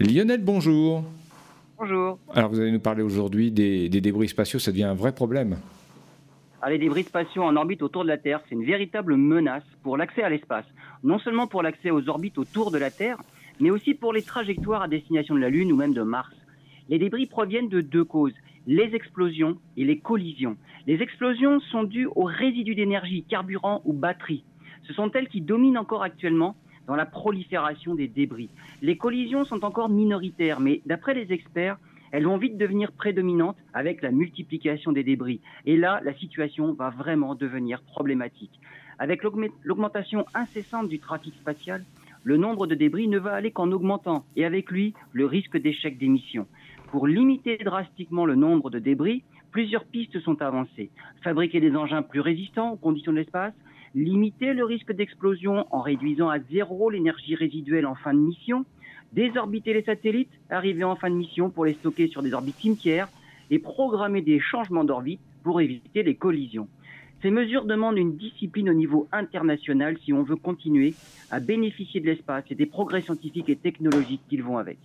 Lionel, bonjour. Bonjour. Alors vous allez nous parler aujourd'hui des, débris spatiaux, ça devient un vrai problème. Ah, les débris spatiaux en orbite autour de la Terre, c'est une véritable menace pour l'accès à l'espace. Non seulement pour l'accès aux orbites autour de la Terre, mais aussi pour les trajectoires à destination de la Lune ou même de Mars. Les débris proviennent de deux causes, les explosions et les collisions. Les explosions sont dues aux résidus d'énergie, carburant ou batterie. Ce sont elles qui dominent encore actuellement dans la prolifération des débris. Les collisions sont encore minoritaires, mais d'après les experts, elles vont vite devenir prédominantes avec la multiplication des débris. Et là, la situation va vraiment devenir problématique. Avec l'augmentation incessante du trafic spatial, le nombre de débris ne va aller qu'en augmentant, et avec lui, le risque d'échec des missions. Pour limiter drastiquement le nombre de débris, plusieurs pistes sont avancées. Fabriquer des engins plus résistants aux conditions de l'espace, limiter le risque d'explosion en réduisant à zéro l'énergie résiduelle en fin de mission, désorbiter les satellites arrivés en fin de mission pour les stocker sur des orbites cimetières et programmer des changements d'orbite pour éviter les collisions. Ces mesures demandent une discipline au niveau international si on veut continuer à bénéficier de l'espace et des progrès scientifiques et technologiques qu'ils vont avec.